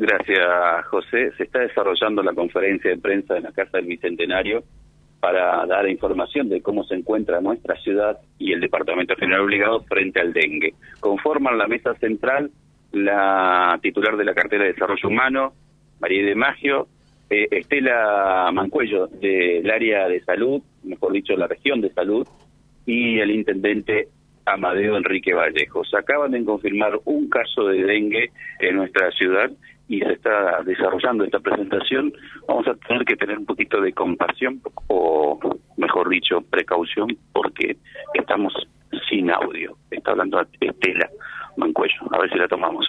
Gracias, José. Se está desarrollando la conferencia de prensa en la Casa del Bicentenario para dar información de cómo se encuentra nuestra ciudad y el Departamento General Obligado frente al dengue. Conforman la mesa central la titular de la cartera de Desarrollo Humano, María de Magio, eh, Estela Mancuello del área de salud, mejor dicho, la región de salud, y el intendente Amadeo Enrique Vallejos. Acaban de confirmar un caso de dengue en nuestra ciudad y se está desarrollando esta presentación. Vamos a tener que tener un poquito de compasión o, mejor dicho, precaución porque estamos sin audio. Está hablando Estela Mancuello. A ver si la tomamos.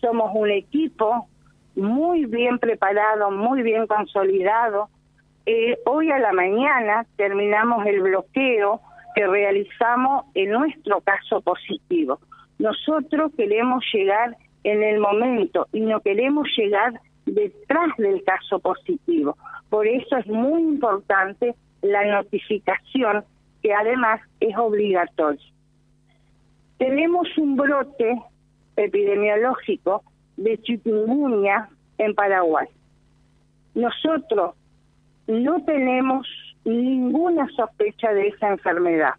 Somos un equipo muy bien preparado, muy bien consolidado. Eh, hoy a la mañana terminamos el bloqueo que realizamos en nuestro caso positivo. Nosotros queremos llegar en el momento y no queremos llegar detrás del caso positivo. Por eso es muy importante la notificación, que además es obligatoria. Tenemos un brote epidemiológico de chikungunya en Paraguay. Nosotros no tenemos ninguna sospecha de esa enfermedad.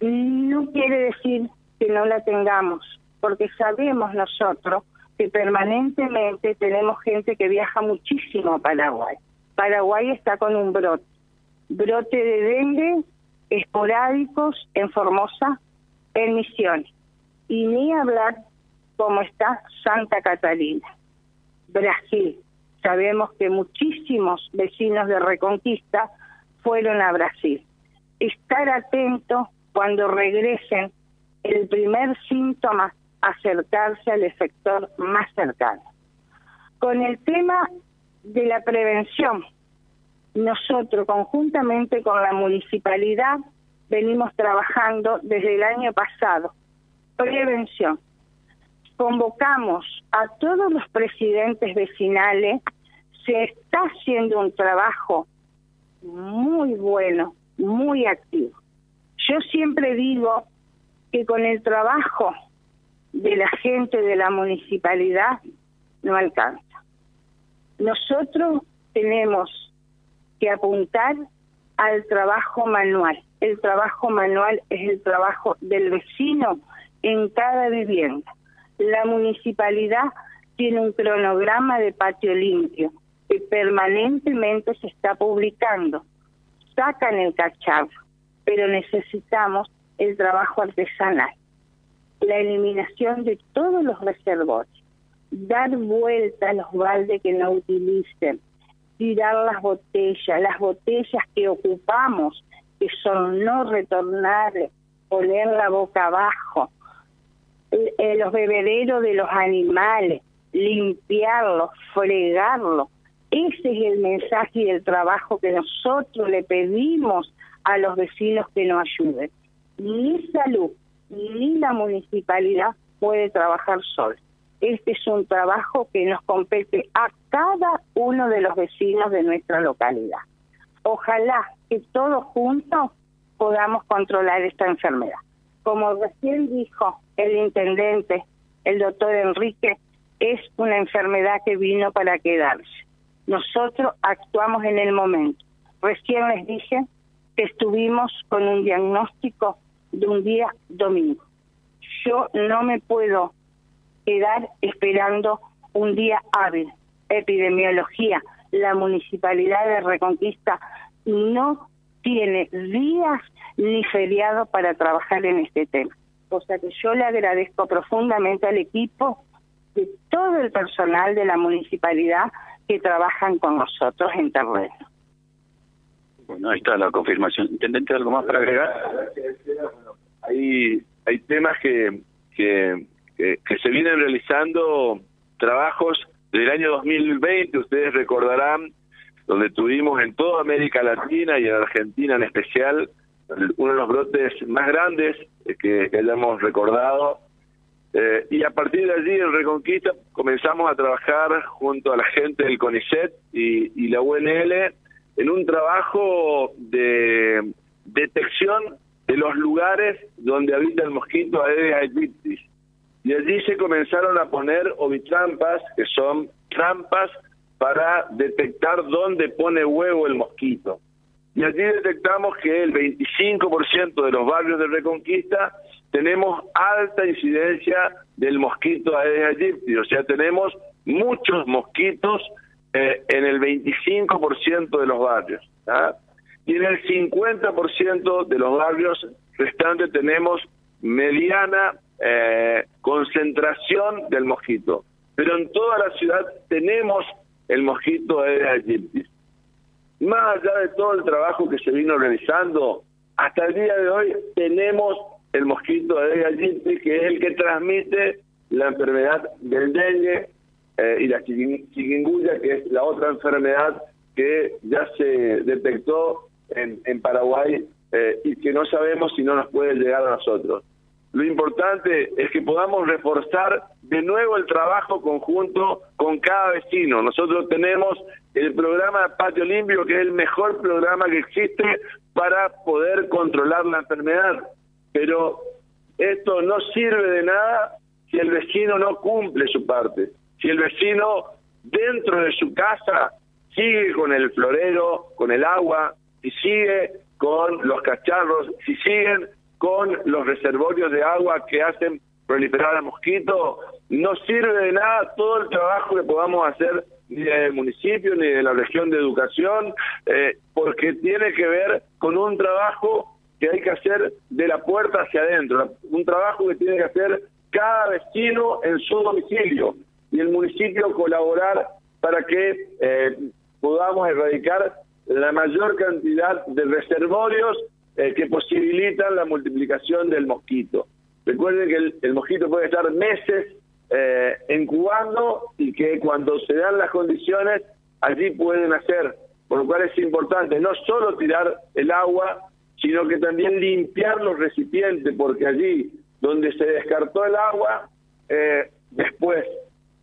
No quiere decir que no la tengamos, porque sabemos nosotros que permanentemente tenemos gente que viaja muchísimo a Paraguay. Paraguay está con un brote, brote de dengue esporádicos en Formosa, en Misiones. Y ni hablar cómo está Santa Catalina. Brasil. Sabemos que muchísimos vecinos de Reconquista fueron a Brasil. Estar atento cuando regresen el primer síntoma, acercarse al efector más cercano. Con el tema de la prevención, nosotros conjuntamente con la municipalidad venimos trabajando desde el año pasado. Prevención. Convocamos a todos los presidentes vecinales, se está haciendo un trabajo muy bueno, muy activo. Yo siempre digo que con el trabajo de la gente de la municipalidad no alcanza. Nosotros tenemos que apuntar al trabajo manual. El trabajo manual es el trabajo del vecino en cada vivienda. La municipalidad tiene un cronograma de patio limpio que permanentemente se está publicando. Sacan el cacharro, pero necesitamos el trabajo artesanal, la eliminación de todos los reservorios, dar vuelta a los baldes que no utilicen, tirar las botellas, las botellas que ocupamos, que son no retornables, poner la boca abajo, eh, los bebederos de los animales, limpiarlos, fregarlos. Ese es el mensaje y el trabajo que nosotros le pedimos a los vecinos que nos ayuden. Ni salud ni la municipalidad puede trabajar sola. Este es un trabajo que nos compete a cada uno de los vecinos de nuestra localidad. Ojalá que todos juntos podamos controlar esta enfermedad. Como recién dijo el intendente, el doctor Enrique, es una enfermedad que vino para quedarse. Nosotros actuamos en el momento. Recién les dije estuvimos con un diagnóstico de un día domingo. Yo no me puedo quedar esperando un día hábil. Epidemiología, la municipalidad de Reconquista no tiene días ni feriados para trabajar en este tema. O sea que yo le agradezco profundamente al equipo de todo el personal de la municipalidad que trabajan con nosotros en terreno. Bueno, ahí está la confirmación. ¿Intendente, algo más para agregar? Hay, hay temas que, que se vienen realizando trabajos del año 2020, ustedes recordarán, donde tuvimos en toda América Latina y en Argentina en especial uno de los brotes más grandes que, hayamos recordado. Eh, y a partir de allí, en Reconquista, comenzamos a trabajar junto a la gente del CONICET y, y la UNL en un trabajo de detección de los lugares donde habita el mosquito Aedes aegypti y allí se comenzaron a poner ovitrampas, que son trampas para detectar dónde pone huevo el mosquito. Y allí detectamos que el 25% de los barrios de Reconquista tenemos alta incidencia del mosquito Aedes aegypti, o sea, tenemos muchos mosquitos eh, en el 25% de los barrios. Y en el 50% de los barrios restantes tenemos mediana eh, concentración del mosquito. Pero en toda la ciudad tenemos el mosquito Aedes aegypti. Más allá de todo el trabajo que se vino realizando, hasta el día de hoy tenemos el mosquito Aedes aegypti, que es el que transmite la enfermedad del dengue eh, y la chikungunya, que es la otra enfermedad que ya se detectó en, en Paraguay eh, y que no sabemos si no nos puede llegar a nosotros. Lo importante es que podamos reforzar de nuevo el trabajo conjunto con cada vecino. Nosotros tenemos el programa Patio Limpio, que es el mejor programa que existe para poder controlar la enfermedad. Pero esto no sirve de nada si el vecino no cumple su parte. Si el vecino dentro de su casa sigue con el florero, con el agua, si sigue con los cacharros, si siguen con los reservorios de agua que hacen proliferar a mosquitos, no sirve de nada todo el trabajo que podamos hacer ni del municipio ni de la región de educación, eh, porque tiene que ver con un trabajo que hay que hacer de la puerta hacia adentro, un trabajo que tiene que hacer cada vecino en su domicilio y el municipio colaborar para que eh, podamos erradicar la mayor cantidad de reservorios eh, que posibilitan la multiplicación del mosquito. Recuerden que el, mosquito puede estar meses eh, incubando y que cuando se dan las condiciones allí pueden hacer, por lo cual es importante no solo tirar el agua, sino que también limpiar los recipientes, porque allí donde se descartó el agua, eh, después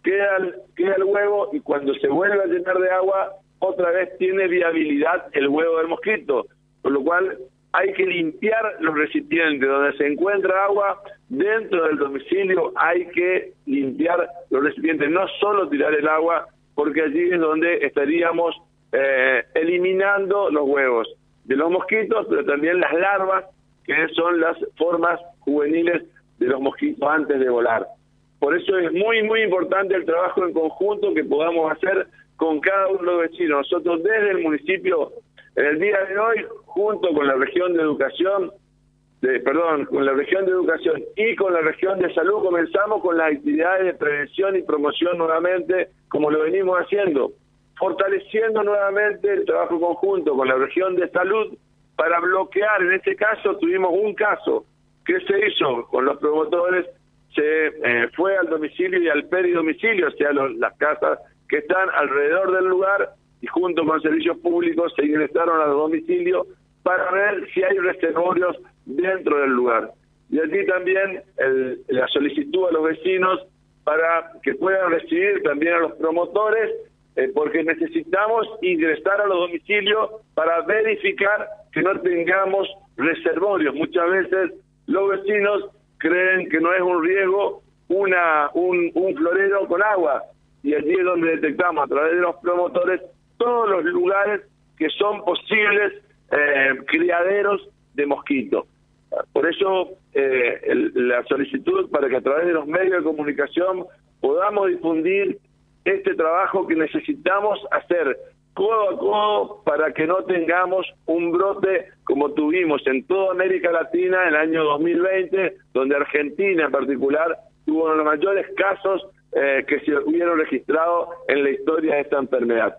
queda queda el huevo y cuando se vuelve a llenar de agua, otra vez tiene viabilidad el huevo del mosquito, por lo cual hay que limpiar los recipientes. Donde se encuentra agua dentro del domicilio hay que limpiar los recipientes. No solo tirar el agua porque allí es donde estaríamos eh, eliminando los huevos de los mosquitos pero también las larvas que son las formas juveniles de los mosquitos antes de volar por eso es muy muy importante el trabajo en conjunto que podamos hacer con cada uno de los vecinos. Nosotros desde el municipio en el día de hoy, junto con la región de educación, de, perdón, con la región de educación y con la región de salud, comenzamos con las actividades de prevención y promoción nuevamente, como lo venimos haciendo, fortaleciendo nuevamente el trabajo conjunto con la región de salud para bloquear, en este caso tuvimos un caso que se hizo con los promotores, se eh, fue al domicilio y al peridomicilio, o sea, las casas que están alrededor del lugar, y junto con servicios públicos se ingresaron a los domicilios para ver si hay reservorios dentro del lugar. Y allí también la solicitud a los vecinos para que puedan recibir también a los promotores, eh, porque necesitamos ingresar a los domicilios para verificar que no tengamos reservorios. Muchas veces los vecinos creen que no es un riesgo una un, un florero con agua, y allí es donde detectamos a través de los promotores todos los lugares que son posibles eh, criaderos de mosquitos. Por eso eh, la solicitud para que a través de los medios de comunicación podamos difundir este trabajo que necesitamos hacer codo a codo para que no tengamos un brote como tuvimos en toda América Latina en el año 2020, donde Argentina en particular tuvo uno de los mayores casos eh, que se hubieron registrado en la historia de esta enfermedad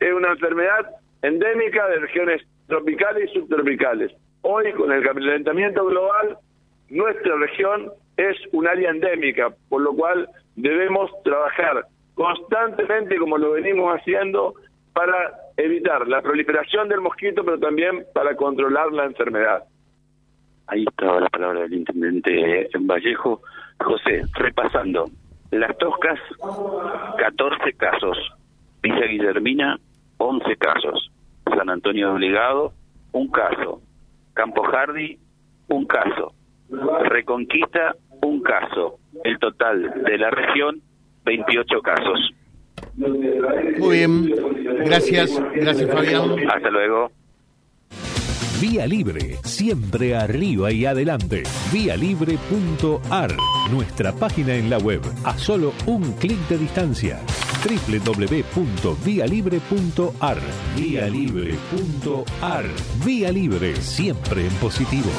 es una enfermedad endémica de regiones tropicales y subtropicales. Hoy, con el calentamiento global, nuestra región es un área endémica, por lo cual debemos trabajar constantemente, como lo venimos haciendo, para evitar la proliferación del mosquito, pero también para controlar la enfermedad. Ahí estaba la palabra del intendente en Vallejo. José, repasando, las toscas, 14 casos. Villa Guillermina, 11 casos. San Antonio de Obligado, un caso. Campo Hardy, un caso. Reconquista, un caso. el total de la región, 28 casos. Muy bien, gracias, gracias Fabián. Hasta luego. Vía Libre, siempre arriba y adelante. Vialibre.ar, nuestra página en la web, a solo un clic de distancia. www.vialibre.ar, vialibre.ar. Vía Libre, siempre en positivo.